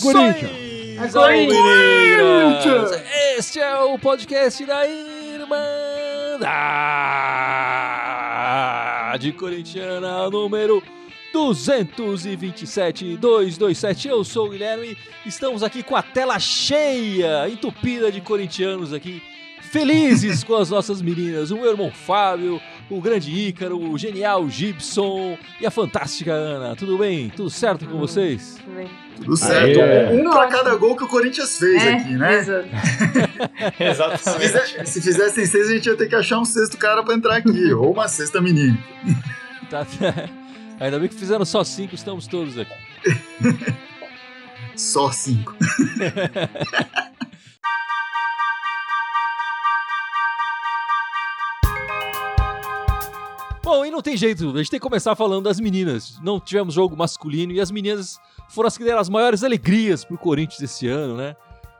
Corinthians! É Corinthians! Este é o podcast da Irmandade Corintiana número 227 227. Eu sou o Guilherme. Estamos aqui com a tela cheia, entupida de corintianos aqui, felizes com as nossas meninas. O meu irmão Fábio, o grande Ícaro, o genial Gibson e a fantástica Ana. Tudo bem? Tudo certo com vocês? Tudo bem. Tudo certo. Aê. Um pra cada gol que o Corinthians fez É, aqui, né? exato. Se, Exatamente. fizer- se fizessem seis, a gente ia ter que achar um sexto cara pra entrar aqui. ou uma sexta menina. Tá- Ainda bem que fizeram só cinco, estamos todos aqui. Só cinco. Bom, e não tem jeito, a gente tem que começar falando das meninas. Não tivemos jogo masculino e as meninas foram as que deram as maiores alegrias pro Corinthians esse ano, né?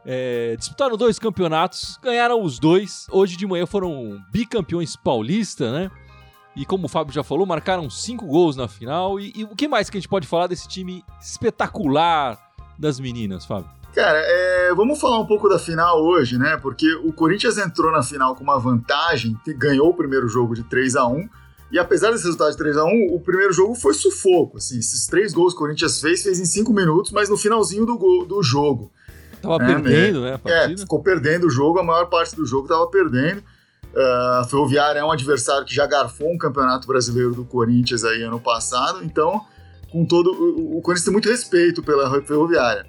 É, disputaram dois campeonatos, ganharam os dois. Hoje de manhã foram bicampeões paulista, né? E como o Fábio já falou, marcaram cinco gols na final. E, e o que mais que a gente pode falar desse time espetacular das meninas, Fábio? Cara, é, vamos falar um pouco da final hoje, né? Porque o Corinthians entrou na final com uma vantagem, ganhou o primeiro jogo de 3 a 1 E apesar desse resultado de 3 a 1 o primeiro jogo foi sufoco. Assim, esses três gols que o Corinthians fez, fez em cinco minutos, mas no finalzinho do, gol- do jogo. Tava É, perdendo, né, a É, ficou perdendo o jogo, a maior parte do jogo estava perdendo. Ah, A Ferroviária é um adversário que já garfou um campeonato brasileiro do Corinthians aí ano passado, então, com todo. O, o Corinthians tem muito respeito pela Ferroviária.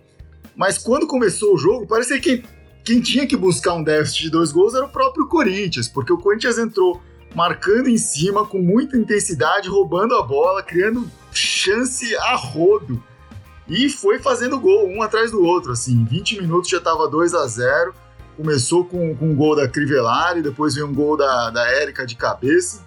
Mas quando começou o jogo, parecia que quem tinha que buscar um déficit de dois gols era o próprio Corinthians, porque o Corinthians entrou marcando em cima com muita intensidade, roubando a bola, criando chance a rodo. E foi fazendo gol, um atrás do outro, assim. Em 20 minutos já estava 2 a 0 Começou com, com um gol da Crivellari, depois veio um gol da, da Érica de cabeça.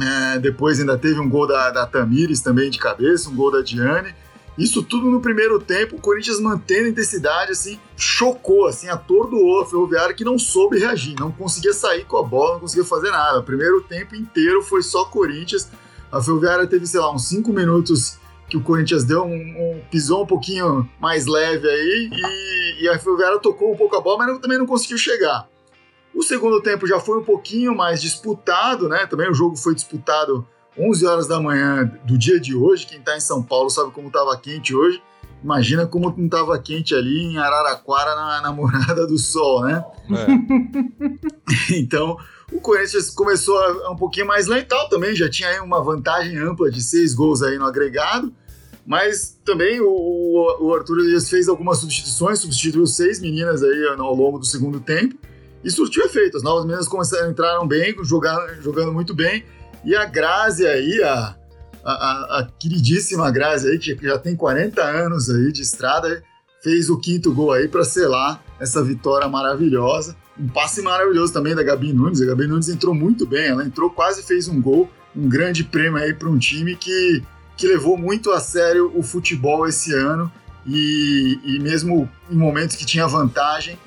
É, depois ainda teve um gol da, da Tamires também de cabeça, um gol da Diane. Isso tudo no primeiro tempo, o Corinthians mantendo intensidade, assim, chocou, assim, atordoou a Ferroviária que não soube reagir, não conseguia sair com a bola, não conseguia fazer nada. O primeiro tempo inteiro foi só Corinthians. A Ferroviária teve, sei lá, uns 5 minutos que o Corinthians deu um, um- pisou um pouquinho mais leve aí e, e a Ferroviária tocou um pouco a bola, mas não- também não conseguiu chegar. O segundo tempo já foi um pouquinho mais disputado, né? Também o jogo foi disputado 11 horas da manhã do dia de hoje. Quem está em São Paulo sabe como estava quente hoje. Imagina como não estava quente ali em Araraquara, na, na Morada do Sol, né? É. Então, o Corinthians começou a, um pouquinho mais lental também, já tinha aí uma vantagem ampla de seis gols aí no agregado, mas também o, o, Arthur Elias fez algumas substituições, substituiu seis meninas aí ao longo do segundo tempo e surtiu efeito. As novas meninas começaram, entraram bem, jogando, jogando muito bem, e a Grazi aí, a, a, a- queridíssima Grazi aí, que já tem 40 anos aí de estrada, fez o quinto gol aí para selar essa vitória maravilhosa. Um passe maravilhoso também da Gabi Nunes. A Gabi Nunes entrou muito bem, ela entrou, quase fez um gol, um grande prêmio aí para um time que, que levou muito a sério o futebol esse ano e, e mesmo em momentos que tinha vantagem,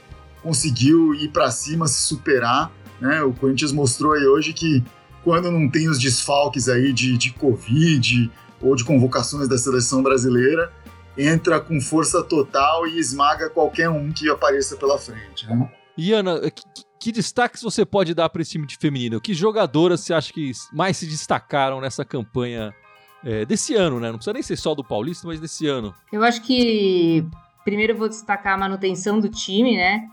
conseguiu ir para cima, se superar. Né? O Corinthians mostrou aí hoje que quando não tem os desfalques aí de, de Covid ou de convocações da seleção brasileira, entra com força total e esmaga qualquer um que apareça pela frente. Né? E Ana, que, que destaques você pode dar para esse time de feminino? Que jogadoras você acha que mais se destacaram nessa campanha é, desse ano, né? Não precisa nem ser só do Paulista, mas desse ano. Eu acho que primeiro eu vou destacar a manutenção do time, né?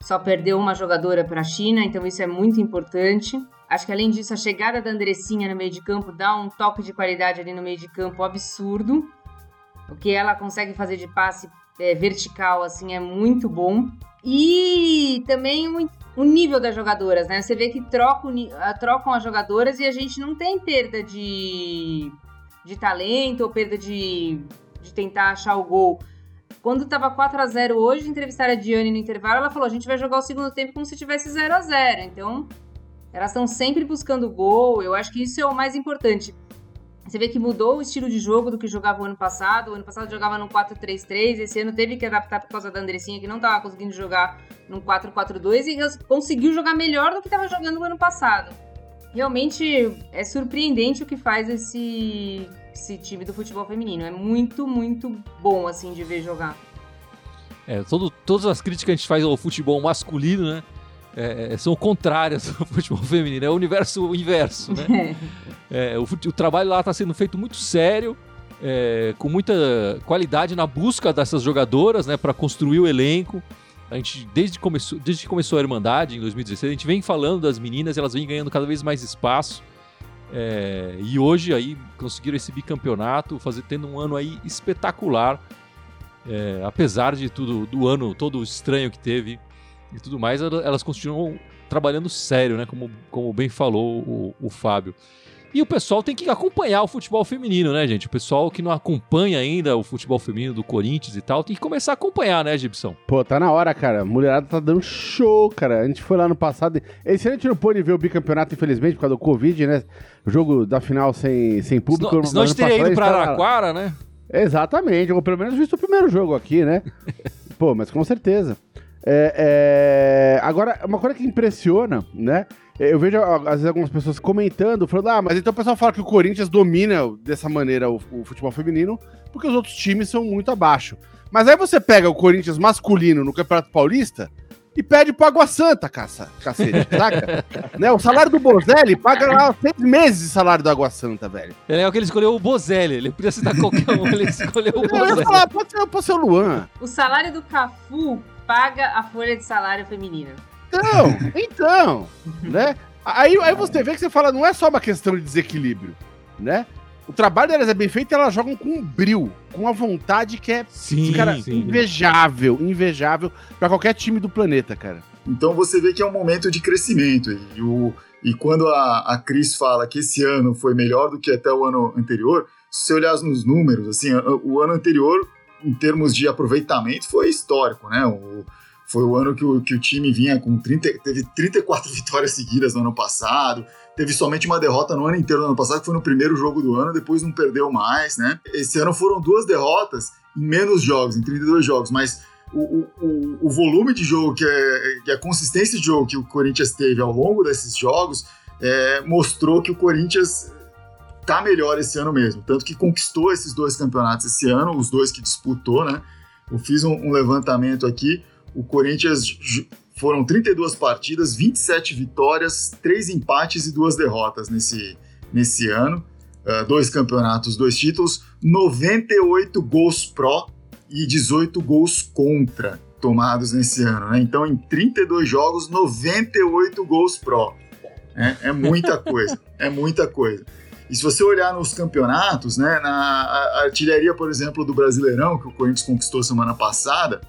Só perdeu uma jogadora para a China, então isso é muito importante. Acho que além disso, a chegada da Andressinha no meio de campo dá um toque de qualidade ali no meio de campo absurdo. O que ela consegue fazer de passe é, vertical, assim, é muito bom. E também o, o nível das jogadoras, né? Você vê que trocam, trocam as jogadoras e a gente não tem perda de, de talento ou perda de, de tentar achar o gol. Quando tava 4 a 0 hoje, entrevistaram a Diane no intervalo, ela falou: a gente vai jogar o segundo tempo como se tivesse 0 a 0 Então, elas estão sempre buscando gol. Eu acho que isso é o mais importante. Você vê que mudou o estilo de jogo do que jogava o ano passado. O ano passado jogava no 4-3-3, esse ano teve que adaptar por causa da Andressinha, que não estava conseguindo jogar no 4-4-2 e conseguiu jogar melhor do que estava jogando o ano passado. Realmente é surpreendente o que faz esse, esse time do futebol feminino. É muito, muito bom assim de ver jogar. É, todo, todas as críticas que a gente faz ao futebol masculino, né? É, é são contrárias ao futebol feminino, é o universo inverso, né? É, o, o, trabalho lá está sendo feito muito sério, é, com muita qualidade na busca dessas jogadoras, né? Para construir o elenco. A gente, desde, começou, desde que começou a Irmandade, em 2016, a gente vem falando das meninas, elas vêm ganhando cada vez mais espaço. É, e hoje aí conseguiram esse bicampeonato, fazer, tendo um ano aí espetacular. É, apesar de tudo, do ano todo estranho que teve e tudo mais, elas continuam trabalhando sério, né? Como, como bem falou o, o Fábio. E o pessoal tem que acompanhar o futebol feminino, né, gente? O pessoal que não acompanha ainda o futebol feminino do Corinthians e tal, tem que começar a acompanhar, né, Gibson? Pô, tá na hora, cara. A mulherada tá dando show, cara. A gente foi lá no passado. Esse ano a gente não pôde ver o bicampeonato, infelizmente, por causa do Covid, né? O jogo da final sem, sem público. Senão, senão a gente teria ido pra Araquara, né? Exatamente, ou pelo menos visto o primeiro jogo aqui, né? Pô, mas com certeza. É, é... Agora, uma coisa que impressiona, né? Eu vejo, às vezes, algumas pessoas comentando, falando, ah, mas então o pessoal fala que o Corinthians domina dessa maneira o, o futebol feminino, porque os outros times são muito abaixo. Mas aí você pega o Corinthians masculino no Campeonato Paulista e pede pro Água Santa, caça, cacete, saca? né? O salário do Bozelli paga lá seis meses de salário do Água Santa, velho. É legal que ele escolheu o Bozelli, ele podia citar qualquer um, ele escolheu o Bozelli. Eu ia falar, pode ser, pode ser o Luan. O salário do Cafu paga a folha de salário feminina. Então, então, né? Aí, aí você vê que você fala, não é só uma questão de desequilíbrio, né? O trabalho delas é bem feito e elas jogam com um bril, com uma vontade que é, sim, cara, sim. invejável, invejável para qualquer time do planeta, cara. Então você vê que é um momento de crescimento. E, o, e quando a, a Cris fala que esse ano foi melhor do que até o ano anterior, se você olhar nos números, assim, o ano anterior, em termos de aproveitamento, foi histórico, né? O, foi o ano que o, que o time vinha com 30, teve 34 vitórias seguidas no ano passado, teve somente uma derrota no ano inteiro do ano passado, que foi no primeiro jogo do ano, depois não perdeu mais, né? Esse ano foram duas derrotas em menos jogos, em 32 jogos, mas o, o, o volume de jogo, que, é, que é a consistência de jogo que o Corinthians teve ao longo desses jogos, é, mostrou que o Corinthians tá melhor esse ano mesmo. Tanto que conquistou esses dois campeonatos esse ano, os dois que disputou, né? Eu fiz um, um levantamento aqui o Corinthians foram 32 partidas, 27 vitórias, 3 empates e 2 derrotas nesse, nesse ano. Uh, dois campeonatos, dois títulos, 98 gols pró e 18 gols contra tomados nesse ano. Né? Então, em 32 jogos, 98 gols pró. É, é muita coisa, é muita coisa. E se você olhar nos campeonatos, né, na artilharia, por exemplo, do Brasileirão, que o Corinthians conquistou semana passada,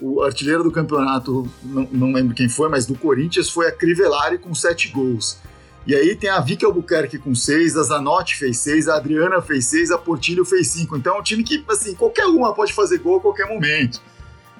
o artilheiro do campeonato, não, não, lembro quem foi, mas do Corinthians foi a Crivellari com sete gols. E aí tem a Vicky Albuquerque com seis, a Zanotti fez seis, a Adriana fez seis, a Portilho fez cinco. Então é um time que, assim, qualquer uma pode fazer gol a qualquer momento.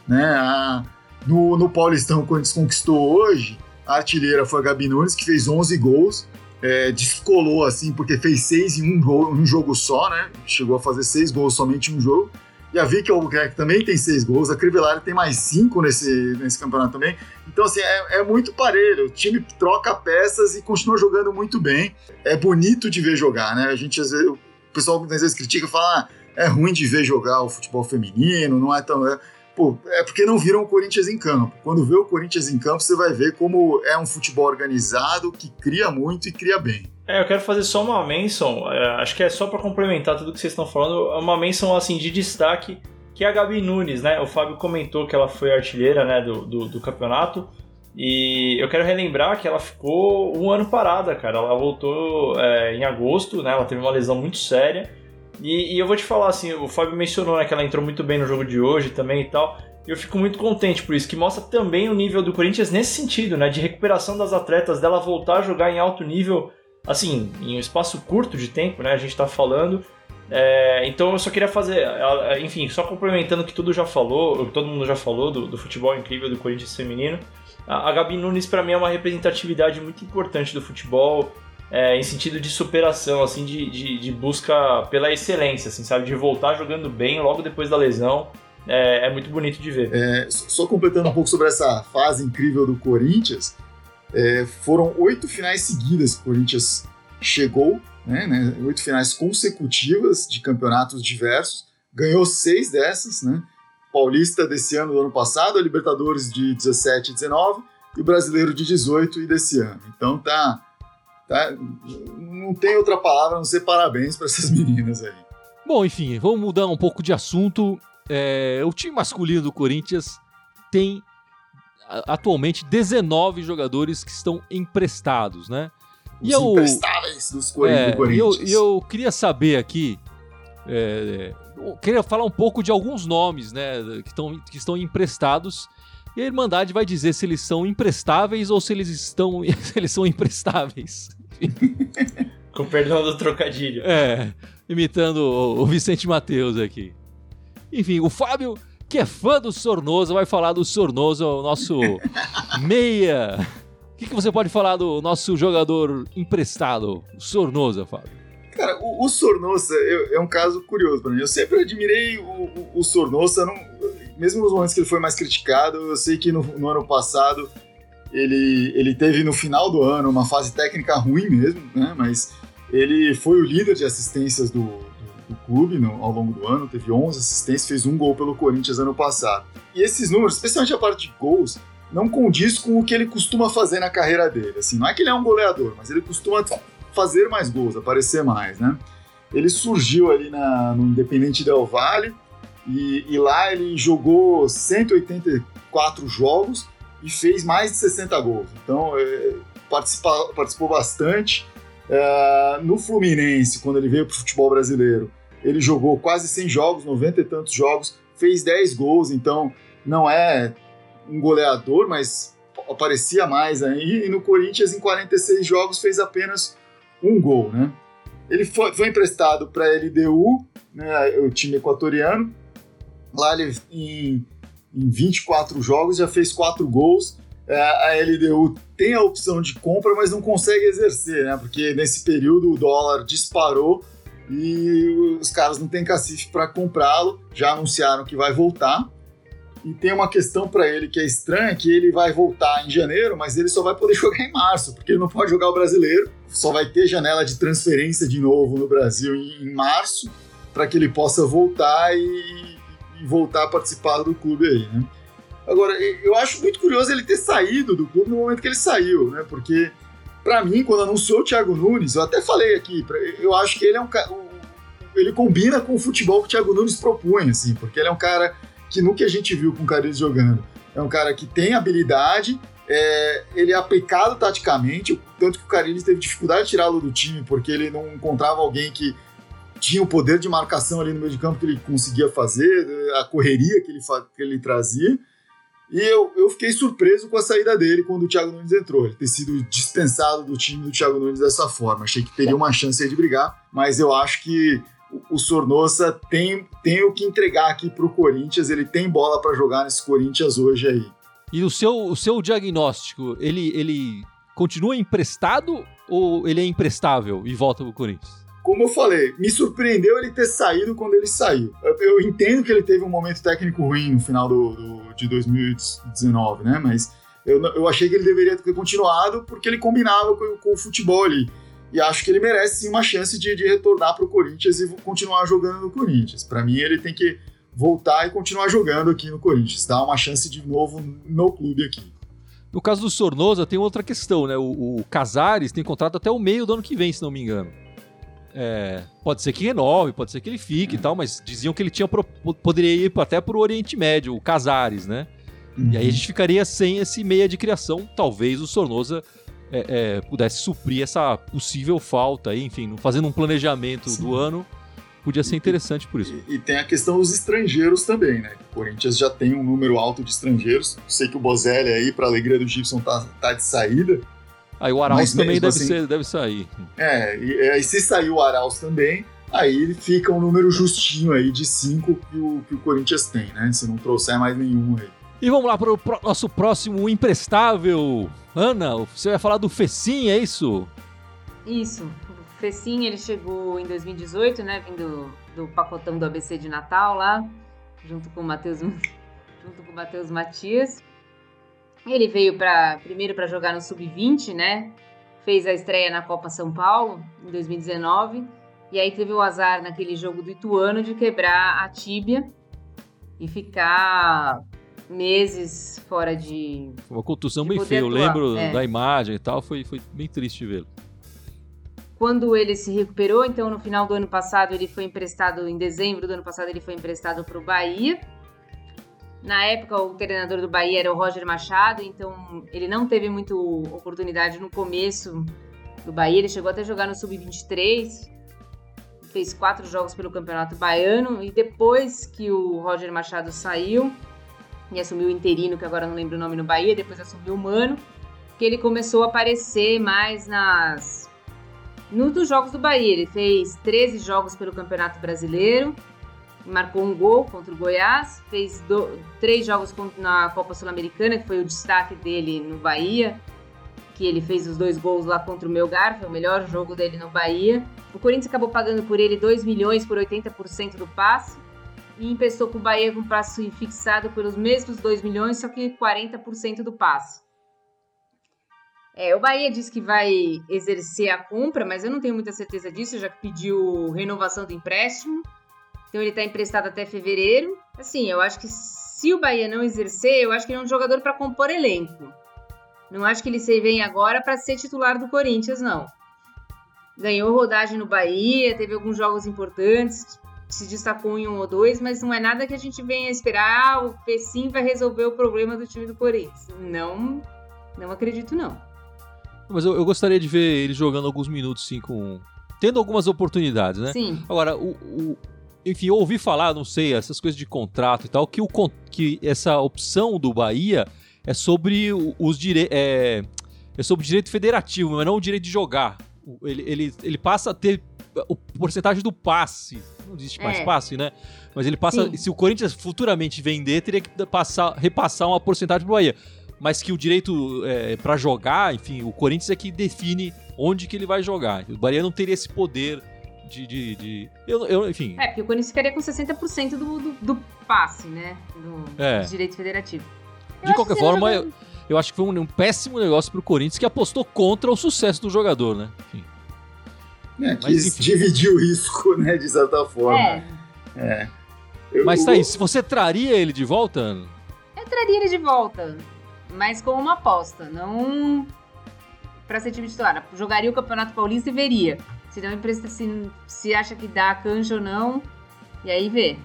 Né? A, no, no Paulistão, quando eles conquistou hoje, a artilheira foi a Gabi Nunes, que fez 11 gols. É, descolou, assim, porque fez seis em um, gol, um jogo só, né? Chegou a fazer seis gols somente em um jogo. E a Vicky Albuquerque também tem seis gols, a Crivellari tem mais cinco nesse, nesse campeonato também. Então, assim, é, é, muito parelho. O time troca peças e continua jogando muito bem. É bonito de ver jogar, né? A gente, às vezes, o pessoal às vezes critica e fala: ah, é ruim de ver jogar o futebol feminino, não é tão. É... Pô, é porque não viram o Corinthians em campo. Quando vê o Corinthians em campo, você vai ver como é um futebol organizado que cria muito e cria bem. É, eu quero fazer só uma menção, é, acho que é só para complementar tudo que vocês estão falando, uma menção assim de destaque, que é a Gabi Nunes, né? O Fábio comentou que ela foi artilheira né, do, do, do campeonato, e eu quero relembrar que ela ficou um ano parada, cara. Ela voltou é, em agosto, né? Ela teve uma lesão muito séria. E, e, eu vou te falar assim, o Fábio mencionou né, que ela entrou muito bem no jogo de hoje também e tal. Eu fico muito contente por isso, que mostra também o nível do Corinthians nesse sentido, né? De recuperação das atletas, dela voltar a jogar em alto nível assim, em um espaço curto de tempo, né? A gente está falando. É, então eu só queria fazer, enfim, só complementando o que tudo já falou, todo mundo já falou do, do futebol incrível do Corinthians feminino. A, a Gabi Nunes para mim é uma representatividade muito importante do futebol, é, em sentido de superação, assim, de, de, de, busca pela excelência, assim, sabe, de voltar jogando bem logo depois da lesão. É, é muito bonito de ver. É, só completando um pouco sobre essa fase incrível do Corinthians, é, foram oito finais seguidas que o Corinthians chegou, né, né, oito finais consecutivas de campeonatos diversos, ganhou seis dessas, né, Paulista desse ano, do ano passado, a Libertadores de 17 e 19 e o Brasileiro de 18 e desse ano. Então tá, tá não tem outra palavra a não ser parabéns para essas meninas aí. Bom, enfim, vamos mudar um pouco de assunto. É, o time masculino do Corinthians tem atualmente 19 jogadores que estão emprestados, né? Os e eu, emprestáveis dos é, do Corinthians. E eu, eu, queria saber aqui, é, eu queria falar um pouco de alguns nomes, né, que, tão, que estão emprestados. E a Irmandade vai dizer se eles são emprestáveis ou se eles estão, se eles são emprestáveis. Com perdão do trocadilho. É, imitando o, o Vicente Mateus aqui. Enfim, o Fábio, que é fã do Sornosa, vai falar do Sornosa, o nosso meia o que, que você pode falar do nosso jogador emprestado, o Sornosa, Fábio? Cara, o, o Sornosa é, é, um caso curioso para mim. Eu sempre admirei o, o, o Sornosa, não, mesmo nos momentos que ele foi mais criticado. Eu sei que no, no, ano passado ele, ele teve no final do ano uma fase técnica ruim mesmo, né? Mas ele foi o líder de assistências do, do, clube no, ao longo do ano, teve 11 assistências, fez um gol pelo Corinthians ano passado. E esses números, especialmente a parte de gols, não condiz com o que ele costuma fazer na carreira dele. Assim, não é que ele é um goleador, mas ele costuma fazer mais gols, aparecer mais, né? Ele surgiu ali na, no Independente Del Valle e, e lá ele jogou 184 jogos e fez mais de 60 gols. Então, é, participou bastante. É, no Fluminense, quando ele veio para o futebol brasileiro, ele jogou quase 100 jogos, 90 e tantos jogos, fez 10 gols, então não é um goleador, mas aparecia mais aí. E no Corinthians, em 46 jogos, fez apenas um gol, né? Ele foi, foi emprestado para a LDU, né, o time equatoriano. Lá ele, em, em 24 jogos, já fez 4 gols. É, a LDU tem a opção de compra, mas não consegue exercer, né? Porque nesse período o dólar disparou e os caras não têm cacife para comprá-lo. Já anunciaram que vai voltar. E tem uma questão para ele que é estranha, que ele vai voltar em janeiro, mas ele só vai poder jogar em março, porque ele não pode jogar o brasileiro. Só vai ter janela de transferência de novo no Brasil em, março, para que ele possa voltar e, e, voltar a participar do clube aí, né? Agora, eu acho muito curioso ele ter saído do clube no momento que ele saiu, né? Porque, para mim, quando anunciou o Thiago Nunes, eu até falei aqui, eu acho que ele é um ele combina com o futebol que o Thiago Nunes propõe, assim, porque ele é um cara que que a gente viu com o Carilli jogando, é um cara que tem habilidade, é, ele é aplicado taticamente, tanto que o Carilli teve dificuldade de tirá-lo do time, porque ele não encontrava alguém que tinha o poder de marcação ali no meio de campo que ele conseguia fazer, a correria que ele, que ele trazia. E eu, eu fiquei surpreso com a saída dele quando o Thiago Nunes entrou. Ele ter sido dispensado do time do Thiago Nunes dessa forma. Achei que teria uma chance de brigar, mas eu acho que o Sornosa tem, tem o que entregar aqui para o Corinthians, ele tem bola para jogar nesse Corinthians hoje aí. E o seu, o seu diagnóstico, ele, ele continua emprestado ou ele é emprestável e volta para o Corinthians? Como eu falei, me surpreendeu ele ter saído quando ele saiu. Eu, eu entendo que ele teve um momento técnico ruim no final do, do de 2019, né? Mas eu, eu achei que ele deveria ter continuado porque ele combinava com, com o futebol ali. E acho que ele merece sim uma chance de, de retornar para o Corinthians e continuar jogando no Corinthians. Para mim, ele tem que voltar e continuar jogando aqui no Corinthians, dar uma chance de novo no clube aqui. No caso do Sornosa, tem outra questão, né? O, o Casares tem contrato até o meio do ano que vem, se não me engano. É, pode ser que renove, pode ser que ele fique e tal, mas diziam que ele tinha poderia ir até para o Oriente Médio, o Casares, né? Uhum. E aí a uhum. gente ficaria sem esse meia de criação. Talvez o Sornosa é, é, pudesse suprir essa possível falta aí, enfim, fazendo um planejamento Sim. do ano, podia ser interessante por isso. E, e, tem a questão dos estrangeiros também, né? O Corinthians já tem um número alto de estrangeiros. Sei que o Bozelli aí, para alegria do Gibson, tá, tá de saída. Aí o Arauz também deve, assim, ser, deve sair. É, e, e se sair o Arauz também, aí fica um número justinho aí de cinco que o, que o Corinthians tem, né? Se não trouxer mais nenhum aí. E vamos lá para o nosso próximo imprestável. Ana, você vai falar do Fecim, é isso? Isso. O Fecim, ele chegou em 2018, né? Vindo do pacotão do ABC de Natal lá, junto com o Matheus, junto com o Matheus Matias. Ele veio para primeiro para jogar no sub-20, né? Fez a estreia na Copa São Paulo em 2019 e aí teve o azar naquele jogo do Ituano de quebrar a tíbia e ficar meses fora de. Uma contusão bem feia. Eu lembro é. da imagem e tal, foi, foi bem triste vê-lo. Quando ele se recuperou, então no final do ano passado ele foi emprestado, em dezembro do ano passado ele foi emprestado para o Bahia. Na época o treinador do Bahia era o Roger Machado, então ele não teve muita oportunidade no começo do Bahia. Ele chegou até jogar no sub-23, fez quatro jogos pelo Campeonato Baiano e depois que o Roger Machado saiu e assumiu o interino, que agora não lembro o nome no Bahia, depois assumiu o Mano, que ele começou a aparecer mais nas nos jogos do Bahia. Ele fez 13 jogos pelo Campeonato Brasileiro, marcou um gol contra o Goiás, fez do, três jogos na Copa Sul-Americana, que foi o destaque dele no Bahia, que ele fez os dois gols lá contra o Melgar, foi o melhor jogo dele no Bahia. O Corinthians acabou pagando por ele 2 milhões por 80% do passe e emprestou com o Bahia com prazo fixado pelos mesmos 2 milhões, só que 40% do passe. É, o Bahia diz que vai exercer a compra, mas eu não tenho muita certeza disso, já que pediu renovação do empréstimo. Então ele está emprestado até fevereiro. Assim, eu acho que se o Bahia não exercer, eu acho que ele é um jogador para compor elenco. Não acho que ele se vem agora para ser titular do Corinthians, não. Ganhou rodagem no Bahia, teve alguns jogos importantes, se destacou em um ou dois, mas não é nada que a gente venha esperar. Ah, o Pecim vai resolver o problema do time do Corinthians. Não, não acredito não. Mas eu, eu gostaria de ver ele jogando alguns minutos, sim, com. Tendo algumas oportunidades, né? Sim, Agora, o, o- enfim, eu ouvi falar, não sei, essas coisas de contrato e tal, que, o, que essa opção do Bahia é sobre o- os direitos. É, é sobre direito federativo, mas não o direito de jogar. Ele, ele, ele passa a ter o porcentagem do passe. Não existe mais É. passe, né? Mas ele passa. Sim. Se o Corinthians futuramente vender, teria que passar, repassar uma porcentagem pro Bahia. Mas que o direito é, para jogar, enfim, o Corinthians é que define onde que ele vai jogar. O Bahia não teria esse poder de. de, de- eu, eu, enfim. é, porque o Corinthians ficaria com 60% do, do, do passe, né? Do, É. do direito federativo. Eu De qualquer que forma, jogador- eu, eu acho que foi um, um péssimo negócio pro Corinthians que apostou contra o sucesso do jogador, né? Enfim. É, Mas, quis enfim. dividir o risco, né, de certa forma. É, Eu- Mas tá aí, se você traria ele de volta, Ana? eu traria ele de volta, mas com uma aposta, não pra ser time titular. Jogaria o Campeonato Paulista e veria. Se não empresta, se, se acha que dá a canja ou não, e aí vê.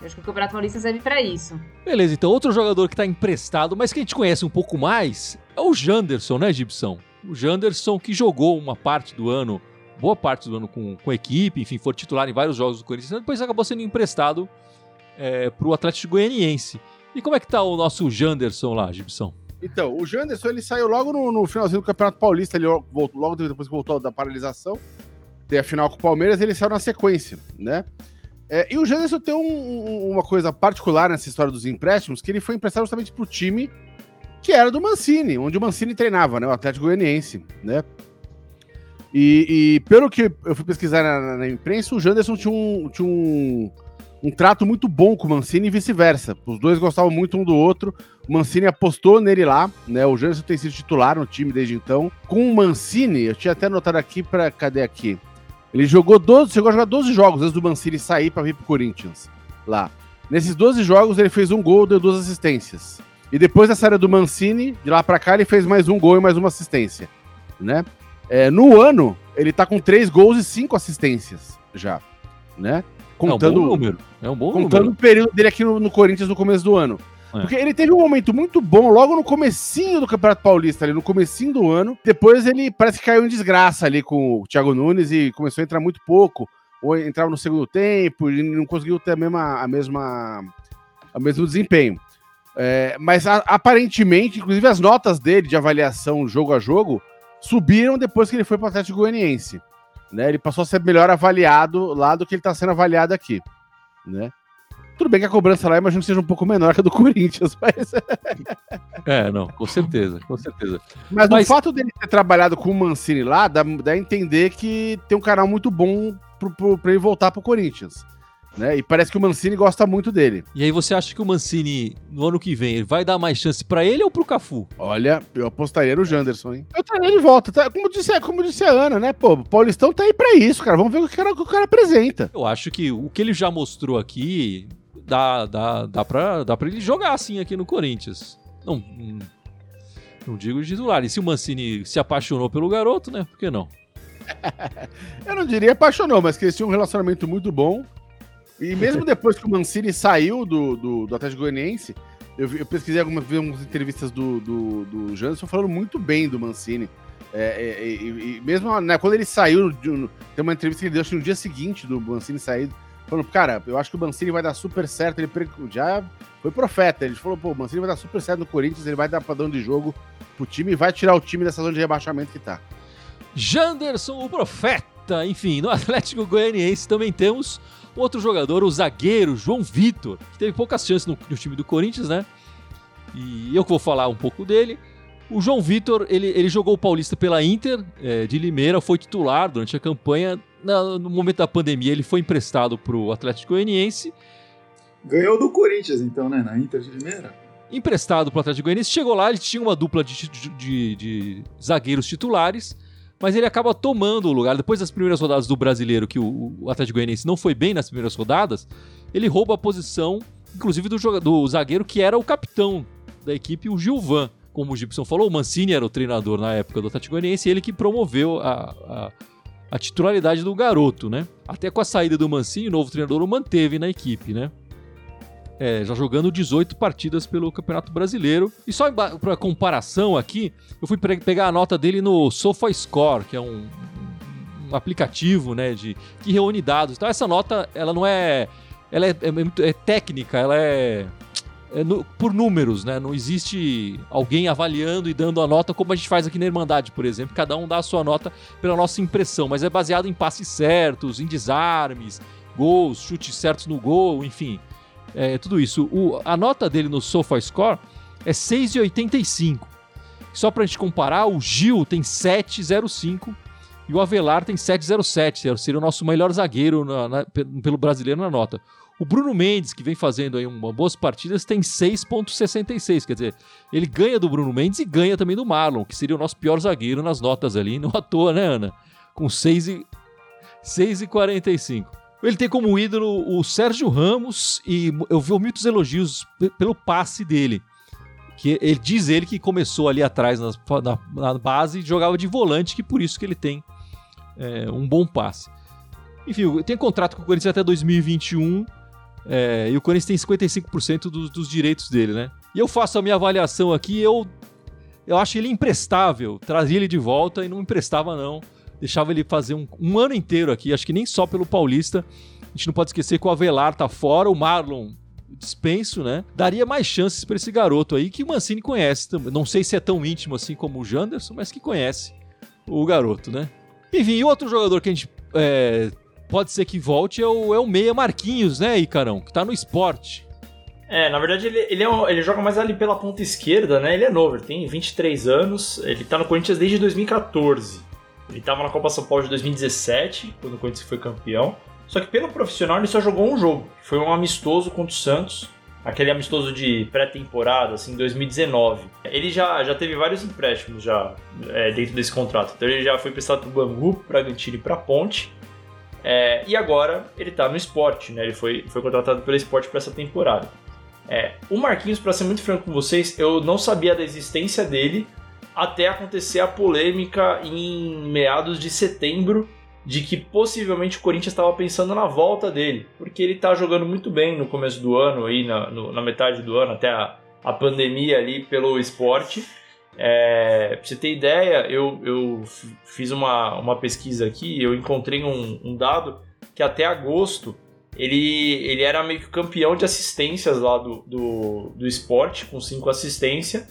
Eu acho que o Campeonato Paulista serve pra isso. Beleza, então outro jogador que tá emprestado, mas que a gente conhece um pouco mais, é o Janderson, né, Gibson? O Janderson que jogou uma parte do ano, boa parte do ano com, com a equipe, enfim, foi titular em vários jogos do Corinthians, depois acabou sendo emprestado é, pro Atlético Goianiense. E como é que tá o nosso Janderson lá, Gibson? Então, o Janderson ele saiu logo no, no finalzinho do Campeonato Paulista, ele voltou, logo depois que voltou da paralisação, tem a final com o Palmeiras, ele saiu na sequência, né? É, e o Janderson tem um- um- uma coisa particular nessa história dos empréstimos, que ele foi emprestado justamente pro time que era do Mancini, onde o Mancini treinava, né? O Atlético Goianiense, né? E, e pelo que eu fui pesquisar na, na- na imprensa, o Janderson tinha um, tinha um, um trato muito bom com o Mancini e vice-versa. Os dois gostavam muito um do outro. O Mancini apostou nele lá, né? O Janderson tem sido titular no time desde então. Com o Mancini, eu tinha até anotado aqui para cadê aqui? Ele jogou 12, chegou a jogar 12 jogos antes do Mancini sair para vir pro Corinthians lá. Nesses 12 jogos ele fez um gol, deu duas assistências. E depois da saída do Mancini, de lá para cá ele fez mais um gol e mais uma assistência, né? É, no ano ele tá com três gols e cinco assistências já, né? é um Contando bom número. É um bom contando número. o período dele aqui no, no Corinthians no começo do ano. É. Porque ele teve um momento muito bom logo no comecinho do Campeonato Paulista, ali no comecinho do ano. Depois ele parece que caiu em desgraça ali com o Thiago Nunes e começou a entrar muito pouco, ou entrava no segundo tempo e não conseguiu ter a mesma, a mesma, o mesmo desempenho. É, mas a- aparentemente, inclusive as notas dele de avaliação jogo a jogo subiram depois que ele foi para o Atlético Goianiense. Né? Ele passou a ser melhor avaliado lá do que ele está sendo avaliado aqui. Né? Tudo bem que a cobrança lá eu imagino que seja um pouco menor que a do Corinthians, mas, É, não, com certeza, com certeza. mas, Mas- o fato dele ter trabalhado com o Mancini lá dá, dá a entender que tem um canal muito bom pro, pro, pra ele voltar pro Corinthians. Né? E parece que o Mancini gosta muito dele. E aí você acha que o Mancini, no ano que vem, ele vai dar mais chance pra ele ou pro Cafu? Olha, eu apostaria no Janderson, hein? Eu traria ele de volta. Tá? Como, disse, como disse a Ana, né? Pô, o Paulistão tá aí pra isso, cara. Vamos ver o que o cara, o que o cara apresenta. Eu acho que o que ele já mostrou aqui dá, dá, dá, pra, dá pra ele jogar assim aqui no Corinthians. Não, não digo titular. E se o Mancini se apaixonou pelo garoto, né? Por que não? Eu não diria apaixonou, mas que eles tinham um relacionamento muito bom. E mesmo depois que o Mancini saiu do, do, do Atlético Goianiense, eu, eu pesquisei algumas, algumas entrevistas do, do, do Janderson falando muito bem do Mancini. É, é, e, e, mesmo né, quando ele saiu, de, tem uma entrevista que ele deu no dia seguinte do Mancini sair, falando, cara, eu acho que o Mancini vai dar super certo. Ele já foi profeta. Ele falou, pô, o Mancini vai dar super certo no Corinthians, ele vai dar padrão de jogo pro time e vai tirar o time dessa zona de rebaixamento que tá. Janderson, o profeta. Enfim, no Atlético Goianiense também temos outro jogador, o zagueiro João Vitor, que teve poucas chances no, no, time do Corinthians, né? E eu vou falar um pouco dele. O João Vitor, ele, ele jogou o Paulista pela Inter é, de Limeira, foi titular durante a campanha. No momento da pandemia, ele foi emprestado para o Atlético Goianiense. Ganhou do Corinthians, então, né? Na Inter de Limeira. Emprestado para o Atlético Goianiense. Chegou lá, ele tinha uma dupla de, de, de, zagueiros titulares mas ele acaba tomando o lugar. Depois das primeiras rodadas do brasileiro, que o, o Atlético Goianiense não foi bem nas primeiras rodadas, ele rouba a posição, inclusive do, do zagueiro que era o capitão da equipe, o Gilvan. Como o Gibson falou, o Mancini era o treinador na época do Atlético Goianiense ele que promoveu a, a, a titularidade do garoto, né? Até com a saída do Mancini, o novo treinador o manteve na equipe, né? É, já jogando 18 partidas pelo Campeonato Brasileiro. E só para comparação aqui, eu fui pegar a nota dele no SofaScore, que é um, um aplicativo, né, de que reúne dados. Então essa nota, ela não é, ela é, é, é técnica, ela é, é no, por números, né? Não existe alguém avaliando e dando a nota como a gente faz aqui na Irmandade, por exemplo. Cada um dá a sua nota pela nossa impressão, mas é baseado em passes certos, em desarmes, gols, chutes certos no gol, enfim é, tudo isso. O, a nota dele no SofaScore é 6,85. Só pra gente comparar, o Gil tem 7,05 e o Avelar tem 7,07. Seria o nosso melhor zagueiro na, na, pelo brasileiro na nota. O Bruno Mendes, que vem fazendo aí uma boas partidas, tem 6,66. Quer dizer, ele ganha do Bruno Mendes e ganha também do Marlon, que seria o nosso pior zagueiro nas notas ali. Não à toa, né, Ana? Com 6,45. Ele tem como ídolo o Sérgio Ramos e eu vi muitos elogios pelo passe dele. Que ele diz ele que começou ali atrás na, na, na base e jogava de volante, que por isso que ele tem é, um bom passe. Enfim, tem contrato com o Corinthians até 2021 é, e o Corinthians tem 55% dos, dos direitos dele, né? E eu faço a minha avaliação aqui, eu, eu acho ele imprestável. Trazia ele de volta e não emprestava, não deixava ele fazer um, um ano inteiro aqui, acho que nem só pelo Paulista. A gente não pode esquecer que o Avelar tá fora, o Marlon dispenso, né? Daria mais chances para esse garoto aí que o Mancini conhece também. Não sei se é tão íntimo assim como o Janderson, mas que conhece o garoto, né? Enfim, outro jogador que a gente é, pode ser que volte é o, é o Meia Marquinhos, né, Icarão? Que tá no esporte. É, na verdade ele, ele, é um, ele joga mais ali pela ponta esquerda, né? Ele é novo, ele tem 23 anos, ele tá no Corinthians desde 2014. Ele estava na Copa São Paulo de 2017, quando o Corinthians foi campeão. Só que pelo profissional ele só jogou um jogo. Foi um amistoso contra o Santos. Aquele amistoso de pré-temporada, assim, 2019. Ele já, já teve vários empréstimos já é, dentro desse contrato. Então ele já foi prestado para o Bangu, Bragantino e para Ponte. É, e agora ele está no esporte, né? Ele foi, foi contratado pelo esporte para essa temporada. É, o Marquinhos, para ser muito franco com vocês, eu não sabia da existência dele até acontecer a polêmica em meados de setembro de que possivelmente o Corinthians estava pensando na volta dele, porque ele está jogando muito bem no começo do ano, aí na, no, na metade do ano, até a, a pandemia ali pelo esporte. É, pra você ter ideia, eu, eu fiz uma, uma pesquisa aqui, eu encontrei um, um dado que até agosto ele, ele era meio que campeão de assistências lá do, do, do esporte, com cinco assistências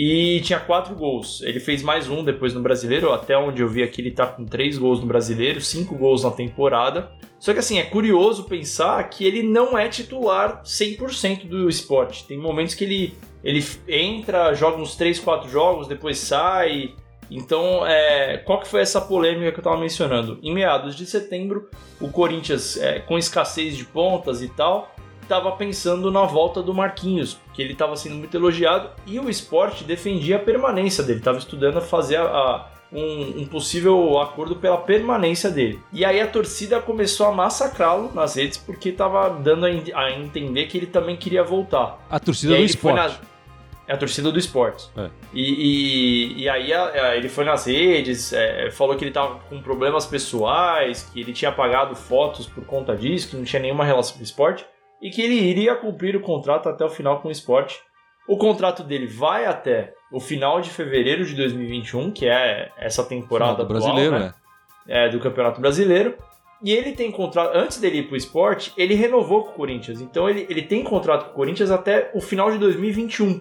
e tinha quatro gols. Ele fez mais um depois no brasileiro, até onde eu vi aqui ele tá com três gols no brasileiro, cinco gols na temporada. Só que assim, é curioso pensar que ele não é titular 100% do esporte. Tem momentos que ele, ele entra, joga uns 3, 4 jogos, depois sai. Então, é, qual que foi essa polêmica que eu estava mencionando? Em meados de setembro, o Corinthians, é, com escassez de pontas e tal, estava pensando na volta do Marquinhos, que ele estava sendo muito elogiado e o esporte defendia a permanência dele, estava estudando fazer a, a, um, um, possível acordo pela permanência dele. E aí a torcida começou a massacrá-lo nas redes porque estava dando a, a, entender que ele também queria voltar. A torcida do esporte. É a torcida do esporte. É. E, e, e, aí a, a, ele foi nas redes, é, falou que ele tava com problemas pessoais, que ele tinha apagado fotos por conta disso, que não tinha nenhuma relação com o esporte, e que ele iria cumprir o contrato até o final com o esporte. O contrato dele vai até o final de fevereiro de 2021, que é essa temporada do brasileiro, né? É, do Campeonato Brasileiro. E ele tem contrato, antes dele ir pro esporte, ele renovou com o Corinthians. Então ele, ele tem contrato com o Corinthians até o final de 2021.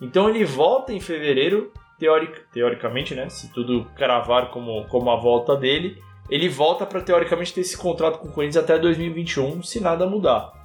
Então ele volta em fevereiro, teoric, teoricamente, né? Se tudo cravar como, como a volta dele, ele volta para teoricamente ter esse contrato com o Corinthians até 2021, se nada mudar.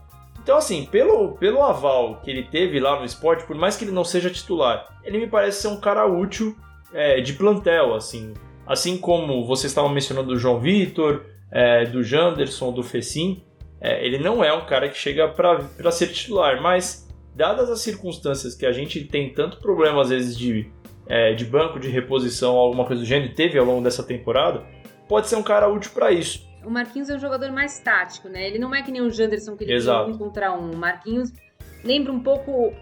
Então, assim, pelo, pelo aval que ele teve lá no esporte, por mais que ele não seja titular, ele me parece ser um cara útil é, de plantel, assim. Assim como vocês estavam mencionando do João Vitor, é, do Janderson, do Fecim, é, ele não é um cara que chega para ser titular, mas dadas as circunstâncias que a gente tem tanto problema às vezes de, é, de banco de reposição alguma coisa do gênero teve ao longo dessa temporada, pode ser um cara útil para isso. O Marquinhos é um jogador mais tático, né? Ele não é que nem o Janderson que ele Exato. um contra um. O Marquinhos lembra um pouco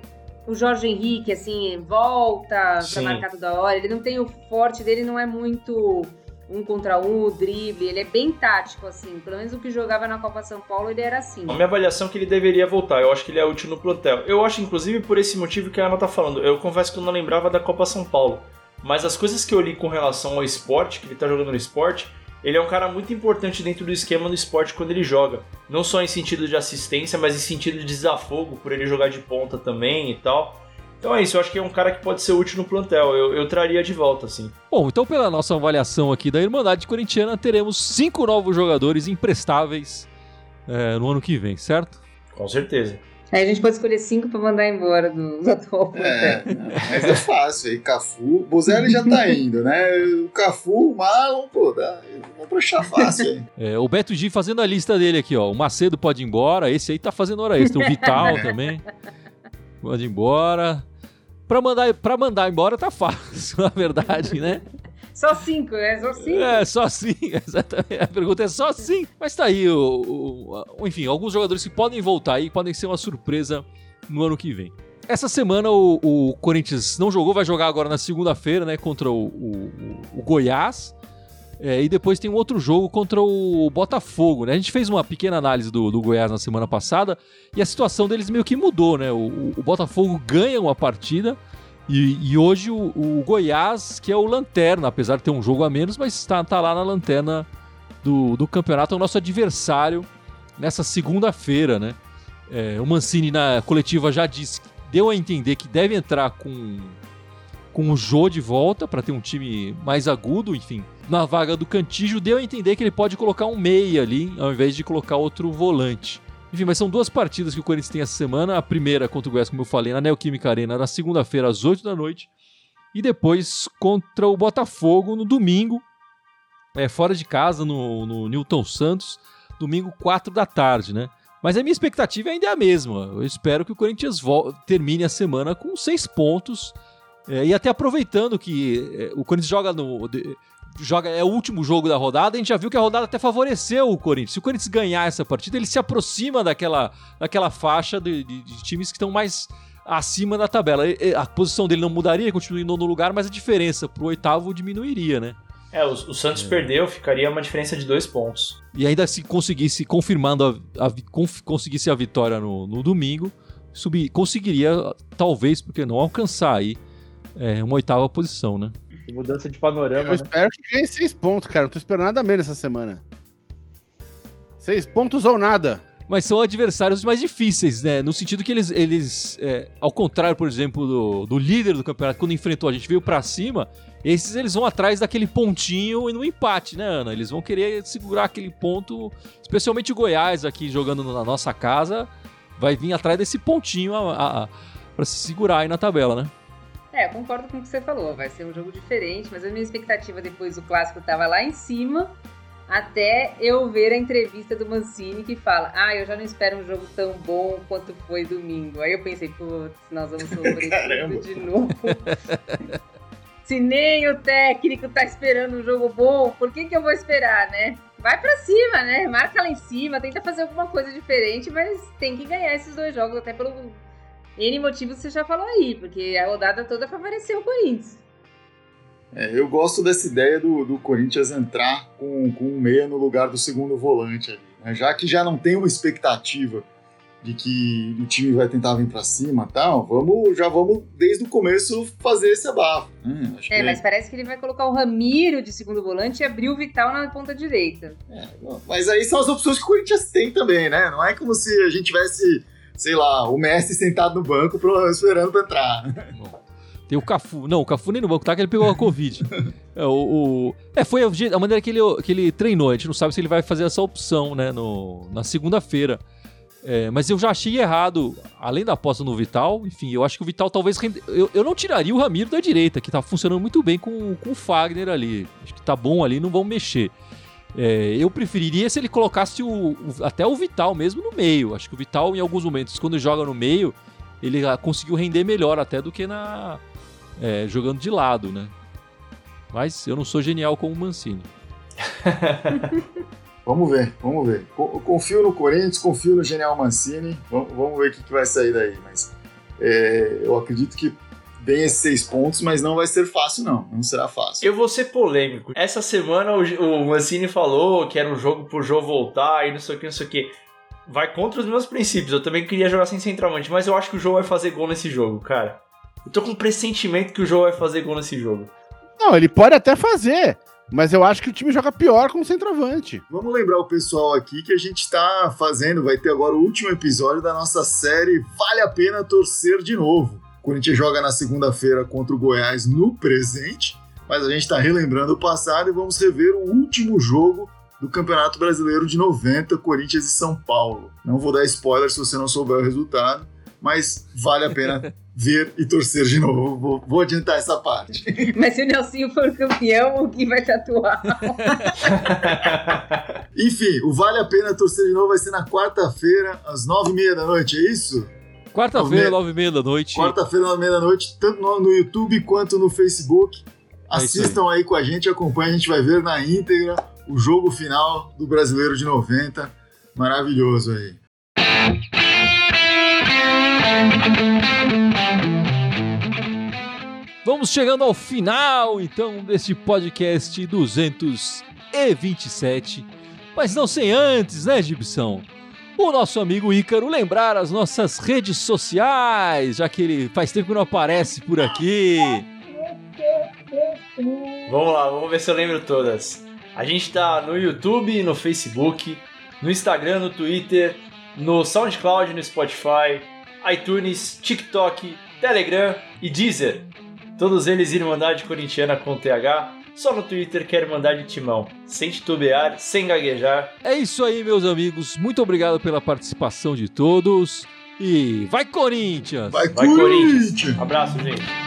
o Jorge Henrique, assim, volta Sim. pra marcar toda hora. Ele não tem o forte dele, não é muito um contra um, o drible, ele é bem tático, assim. Pelo menos o que jogava na Copa São Paulo, ele era assim. A minha avaliação é que ele deveria voltar. Eu acho que ele é útil no plantel. Eu acho, inclusive, por esse motivo que a Ana tá falando. Eu confesso que eu não lembrava da Copa São Paulo. Mas as coisas que eu li com relação ao esporte, que ele tá jogando no esporte, ele é um cara muito importante dentro do esquema do esporte quando ele joga. Não só em sentido de assistência, mas em sentido de desafogo, por ele jogar de ponta também e tal. Então é isso, eu acho que é um cara que pode ser útil no plantel. Eu, eu traria de volta, assim. Bom, então pela nossa avaliação aqui da Irmandade Corintiana, teremos cinco novos jogadores emprestáveis é, no ano que vem, certo? Com certeza. Aí a gente pode escolher cinco para mandar embora do, do atual É, mas é fácil. Aí Cafu, Bozelli já tá indo, né? O Cafu, o Marlon, pô, dá, vamos pra achar fácil aí. É, o Beto G fazendo a lista dele aqui, ó. O Macedo pode ir embora, esse aí tá fazendo hora extra. O Vital também. Pode ir embora. Pra mandar, pra mandar embora tá fácil, na verdade, né? Só cinco, né? Só cinco. É, só cinco, exatamente. A pergunta é só cinco. Mas tá aí, o, o, enfim, alguns jogadores que podem voltar aí, podem ser uma surpresa no ano que vem. Essa semana o, o Corinthians não jogou, vai jogar agora na segunda-feira, né, contra o, o, o Goiás. É, e depois tem um outro jogo contra o Botafogo, né? A gente fez uma pequena análise do, do Goiás na semana passada e a situação deles meio que mudou, né? O, o Botafogo ganha uma partida e, e hoje o, o, Goiás, que é o lanterna, apesar de ter um jogo a menos, mas está tá lá na lanterna do, do campeonato, é o nosso adversário nessa segunda-feira, né? É, o Mancini na coletiva já disse, deu a entender que deve entrar com com o Jô de volta para ter um time mais agudo, enfim. Na vaga do Cantígio deu a entender que ele pode colocar um meia ali, ao invés de colocar outro volante. Enfim, mas são duas partidas que o Corinthians tem essa semana. A primeira contra o Goiás, como eu falei, na Neoquímica Arena, na segunda-feira, às 8 da noite. E depois contra o Botafogo no domingo, é, fora de casa, no, no Newton Santos, domingo, 4 da tarde, né? Mas a minha expectativa ainda é a mesma. Eu espero que o Corinthians termine a semana com seis pontos é, e até aproveitando que é, o Corinthians joga no. De, joga, é o último jogo da rodada, a gente já viu que a rodada até favoreceu o Corinthians. Se o Corinthians ganhar essa partida, ele se aproxima daquela, daquela faixa de, de, de times que estão mais acima da tabela. A posição dele não mudaria, continua em nono lugar, mas a diferença pro oitavo diminuiria, né? É, o, o Santos é. perdeu, ficaria uma diferença de dois pontos. E ainda se conseguisse, confirmando a, a conseguisse a vitória no, no domingo, subir, conseguiria, talvez, porque não alcançar aí é, uma oitava posição, né? Mudança de panorama. Eu né? espero que ganhe seis pontos, cara. Não tô esperando nada menos essa semana. Seis pontos ou nada. Mas são adversários mais difíceis, né? No sentido que eles, eles é, ao contrário, por exemplo, do, do, líder do campeonato, quando enfrentou a gente veio para cima, esses eles vão atrás daquele pontinho e no empate, né, Ana? Eles vão querer segurar aquele ponto, especialmente o Goiás aqui jogando na nossa casa, vai vir atrás desse pontinho para se segurar aí na tabela, né? É, concordo com o que você falou. Vai ser um jogo diferente, mas a minha expectativa depois do clássico estava lá em cima. até eu ver a entrevista do Mancini que fala: Ah, eu já não espero um jogo tão bom quanto foi domingo. Aí eu pensei, putz, nós vamos sofrer tudo de novo. Se nem o técnico tá esperando um jogo bom, por que, que eu vou esperar, né? Vai pra cima, né? Marca lá em cima, tenta fazer alguma coisa diferente, mas tem que ganhar esses dois jogos, até pelo N motivos que você já falou aí, porque a rodada toda favoreceu o Corinthians. É, eu gosto dessa ideia do, do Corinthians entrar com, com um meia no lugar do segundo volante ali. Né? Já que já não tem uma expectativa de que o time vai tentar vir para cima tal, vamos, já vamos desde o começo fazer esse abafo. Hum, é, mas parece que ele vai colocar o Ramiro de segundo volante e abrir o Vital na ponta direita. É, mas aí são as opções que o Corinthians tem também, né? Não é como se a gente tivesse, sei lá, o Messi sentado no banco esperando para entrar. Bom. Tem o Cafu. Não, o Cafu nem no banco tá, que ele pegou a Covid. é, o, o, é, foi a, a, maneira que ele, que ele treinou. A gente não sabe se ele vai fazer essa opção, né, no, na segunda-feira. É, mas eu já achei errado, além da aposta no Vital, enfim, eu acho que o Vital talvez. Rende... Eu, eu não tiraria o Ramiro da direita, que tá funcionando muito bem com, com o Fagner ali. Acho que tá bom ali, não vão mexer. É, eu preferiria se ele colocasse o, o, até o Vital mesmo no meio. Acho que o Vital, em alguns momentos, quando joga no meio, ele conseguiu render melhor até do que na, é, jogando de lado, né? Mas eu não sou genial como o Mancini. vamos ver, vamos ver. Confio no Corinthians, confio no genial Mancini. Vamos, ver o que vai sair daí. Mas é, eu acredito que tem esses seis pontos, mas não vai ser fácil, não. Não será fácil. Eu vou ser polêmico. Essa semana o, o Mancini falou que era um jogo pro Jô voltar e não sei o que, não sei o que. Vai contra os meus princípios. Eu também queria jogar sem centroavante, mas eu acho que o Jô vai fazer gol nesse jogo, cara. Eu tô com um pressentimento que o João vai fazer gol nesse jogo. Não, ele pode até fazer. Mas eu acho que o time joga pior com o centroavante. Vamos lembrar o pessoal aqui que a gente está fazendo, vai ter agora o último episódio da nossa série Vale a Pena Torcer de Novo. Corinthians joga na segunda-feira contra o Goiás no presente, mas a gente está relembrando o passado e vamos rever o último jogo do Campeonato Brasileiro de 90, Corinthians e São Paulo. Não vou dar spoiler se você não souber o resultado, mas vale a pena ver e torcer de novo. Vou, vou adiantar essa parte. Mas se o Nelsinho for campeão, o que vai tatuar? Enfim, o Vale a Pena Torcer de Novo vai ser na quarta-feira, às nove e meia da noite, é isso? Quarta-feira, nove e meia da noite. Quarta-feira, nove e meia da noite, tanto no, no YouTube quanto no Facebook. É Assistam aí. aí com a gente, acompanhem, a gente vai ver na íntegra o jogo final do Brasileiro de 90. Maravilhoso aí. Vamos chegando ao final, então, deste podcast 227. Mas não sem antes, né, Gibson? O nosso amigo Ícaro lembrar as nossas redes sociais, já que ele faz tempo que não aparece por aqui. Vamos lá, vamos ver se eu lembro todas. A gente tá no YouTube, no Facebook, no Instagram, no Twitter, no SoundCloud, no Spotify, iTunes, TikTok, Telegram e Deezer. Todos eles Irmandade Corintiana com TH. Só no Twitter quer Irmandade Timão. Sem titubear, sem gaguejar. É isso aí, meus amigos. Muito obrigado pela participação de todos. E vai Corinthians! Vai, vai Corinthians! Abraço, gente.